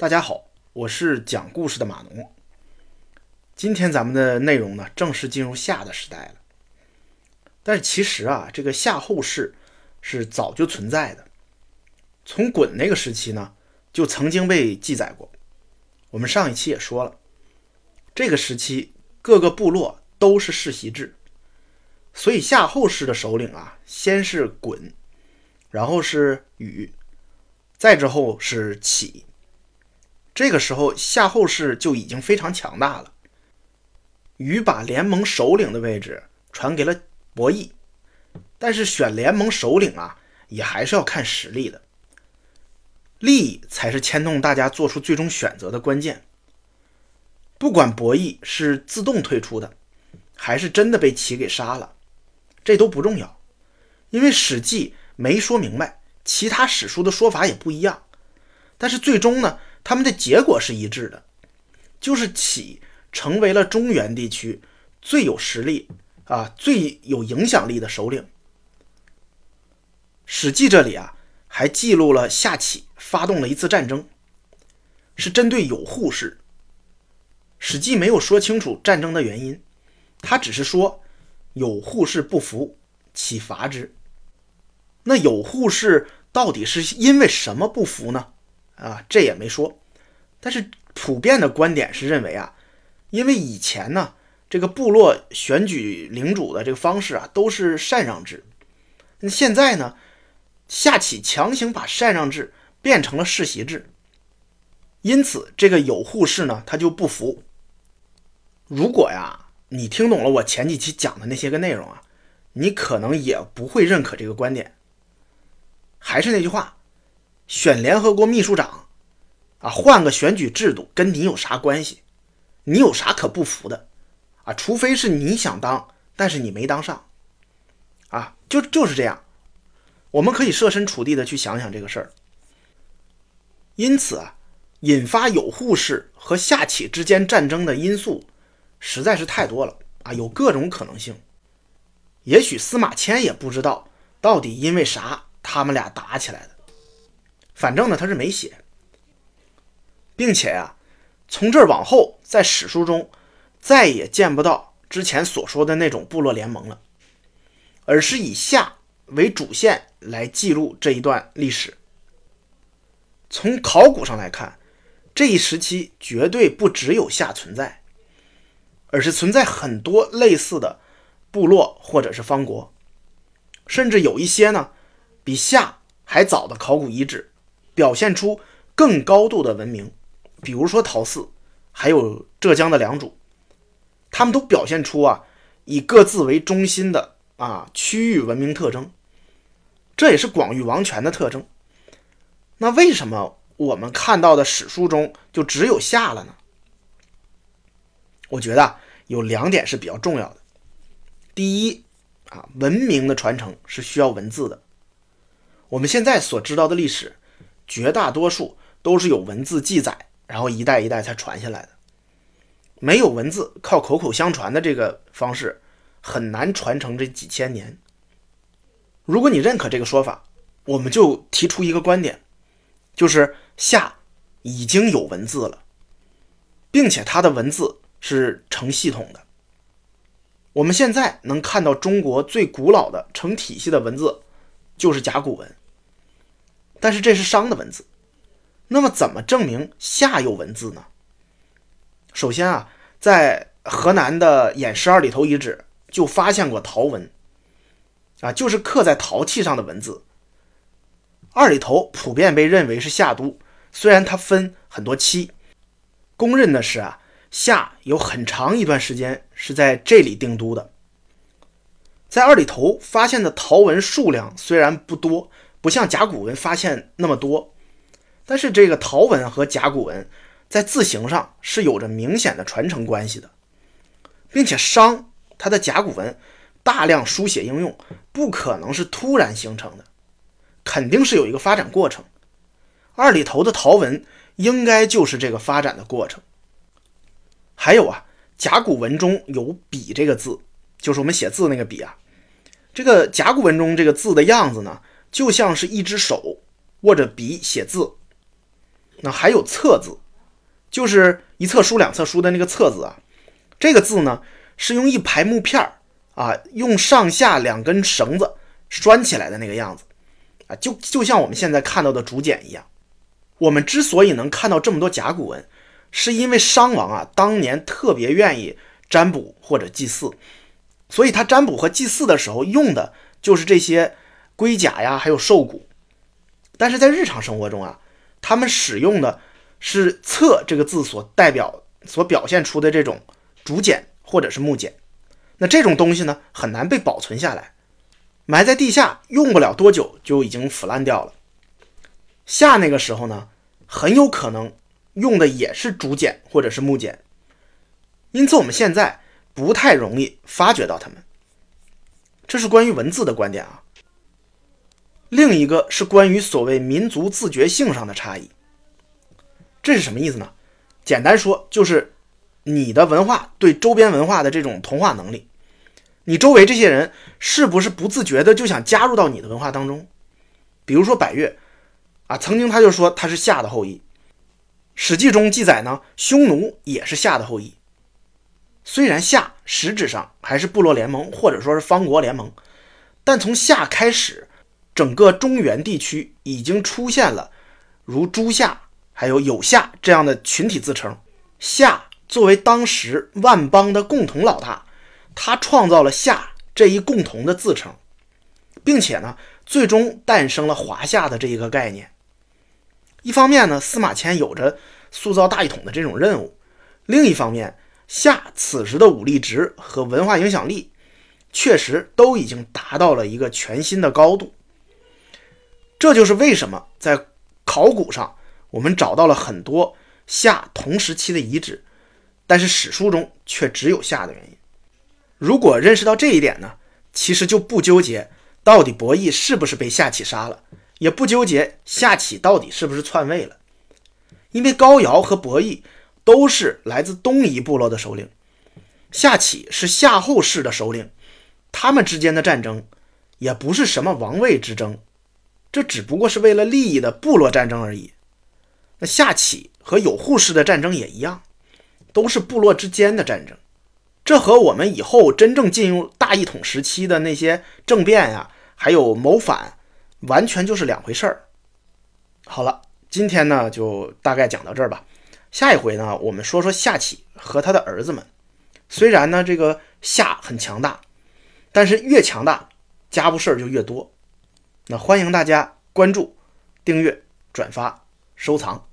大家好，我是讲故事的马农。今天咱们的内容呢，正式进入夏的时代了。但是其实啊，这个夏后氏是早就存在的，从鲧那个时期呢，就曾经被记载过。我们上一期也说了，这个时期各个部落都是世袭制，所以夏后氏的首领啊，先是鲧，然后是禹，再之后是启。这个时候，夏后氏就已经非常强大了。禹把联盟首领的位置传给了伯益，但是选联盟首领啊，也还是要看实力的。利益才是牵动大家做出最终选择的关键。不管伯益是自动退出的，还是真的被齐给杀了，这都不重要，因为《史记》没说明白，其他史书的说法也不一样。但是最终呢？他们的结果是一致的，就是启成为了中原地区最有实力啊、最有影响力的首领。《史记》这里啊，还记录了夏启发动了一次战争，是针对有扈氏。《史记》没有说清楚战争的原因，他只是说有扈氏不服，启伐之。那有扈氏到底是因为什么不服呢？啊，这也没说，但是普遍的观点是认为啊，因为以前呢，这个部落选举领主的这个方式啊，都是禅让制，那现在呢，夏启强行把禅让制变成了世袭制，因此这个有扈氏呢，他就不服。如果呀，你听懂了我前几期讲的那些个内容啊，你可能也不会认可这个观点。还是那句话。选联合国秘书长，啊，换个选举制度跟你有啥关系？你有啥可不服的？啊，除非是你想当，但是你没当上，啊，就就是这样。我们可以设身处地的去想想这个事儿。因此啊，引发有扈氏和夏启之间战争的因素实在是太多了啊，有各种可能性。也许司马迁也不知道到底因为啥他们俩打起来的。反正呢，他是没写，并且啊，从这儿往后，在史书中再也见不到之前所说的那种部落联盟了，而是以夏为主线来记录这一段历史。从考古上来看，这一时期绝对不只有夏存在，而是存在很多类似的部落或者是方国，甚至有一些呢比夏还早的考古遗址。表现出更高度的文明，比如说陶寺，还有浙江的良渚，他们都表现出啊以各自为中心的啊区域文明特征，这也是广域王权的特征。那为什么我们看到的史书中就只有夏了呢？我觉得有两点是比较重要的。第一啊，文明的传承是需要文字的。我们现在所知道的历史。绝大多数都是有文字记载，然后一代一代才传下来的。没有文字，靠口口相传的这个方式很难传承这几千年。如果你认可这个说法，我们就提出一个观点，就是夏已经有文字了，并且它的文字是成系统的。我们现在能看到中国最古老的成体系的文字，就是甲骨文。但是这是商的文字，那么怎么证明夏有文字呢？首先啊，在河南的偃师二里头遗址就发现过陶文，啊，就是刻在陶器上的文字。二里头普遍被认为是夏都，虽然它分很多期，公认的是啊，夏有很长一段时间是在这里定都的。在二里头发现的陶文数量虽然不多。不像甲骨文发现那么多，但是这个陶文和甲骨文在字形上是有着明显的传承关系的，并且商它的甲骨文大量书写应用，不可能是突然形成的，肯定是有一个发展过程。二里头的陶文应该就是这个发展的过程。还有啊，甲骨文中有“笔”这个字，就是我们写字那个笔啊，这个甲骨文中这个字的样子呢？就像是一只手握着笔写字，那还有册字，就是一册书两册书的那个册字啊。这个字呢，是用一排木片儿啊，用上下两根绳子拴起来的那个样子啊，就就像我们现在看到的竹简一样。我们之所以能看到这么多甲骨文，是因为商王啊当年特别愿意占卜或者祭祀，所以他占卜和祭祀的时候用的就是这些龟甲呀，还有兽骨。但是在日常生活中啊，他们使用的是“册”这个字所代表、所表现出的这种。竹简或者是木简，那这种东西呢，很难被保存下来，埋在地下，用不了多久就已经腐烂掉了。夏那个时候呢，很有可能用的也是竹简或者是木简，因此我们现在不太容易发掘到它们。这是关于文字的观点啊。另一个是关于所谓民族自觉性上的差异，这是什么意思呢？简单说就是。你的文化对周边文化的这种同化能力，你周围这些人是不是不自觉的就想加入到你的文化当中？比如说百越啊，曾经他就说他是夏的后裔，《史记》中记载呢，匈奴也是夏的后裔。虽然夏实质上还是部落联盟或者说是方国联盟，但从夏开始，整个中原地区已经出现了如诸夏还有有夏这样的群体自称，夏。作为当时万邦的共同老大，他创造了夏这一共同的自称，并且呢，最终诞生了华夏的这一个概念。一方面呢，司马迁有着塑造大一统的这种任务；另一方面，夏此时的武力值和文化影响力，确实都已经达到了一个全新的高度。这就是为什么在考古上我们找到了很多夏同时期的遗址。但是史书中却只有夏的原因。如果认识到这一点呢，其实就不纠结到底伯益是不是被夏启杀了，也不纠结夏启到底是不是篡位了，因为高尧和伯益都是来自东夷部落的首领，夏启是夏后氏的首领，他们之间的战争也不是什么王位之争，这只不过是为了利益的部落战争而已。那夏启和有扈氏的战争也一样。都是部落之间的战争，这和我们以后真正进入大一统时期的那些政变呀，还有谋反，完全就是两回事儿。好了，今天呢就大概讲到这儿吧。下一回呢，我们说说夏启和他的儿子们。虽然呢这个夏很强大，但是越强大，家务事儿就越多。那欢迎大家关注、订阅、转发、收藏。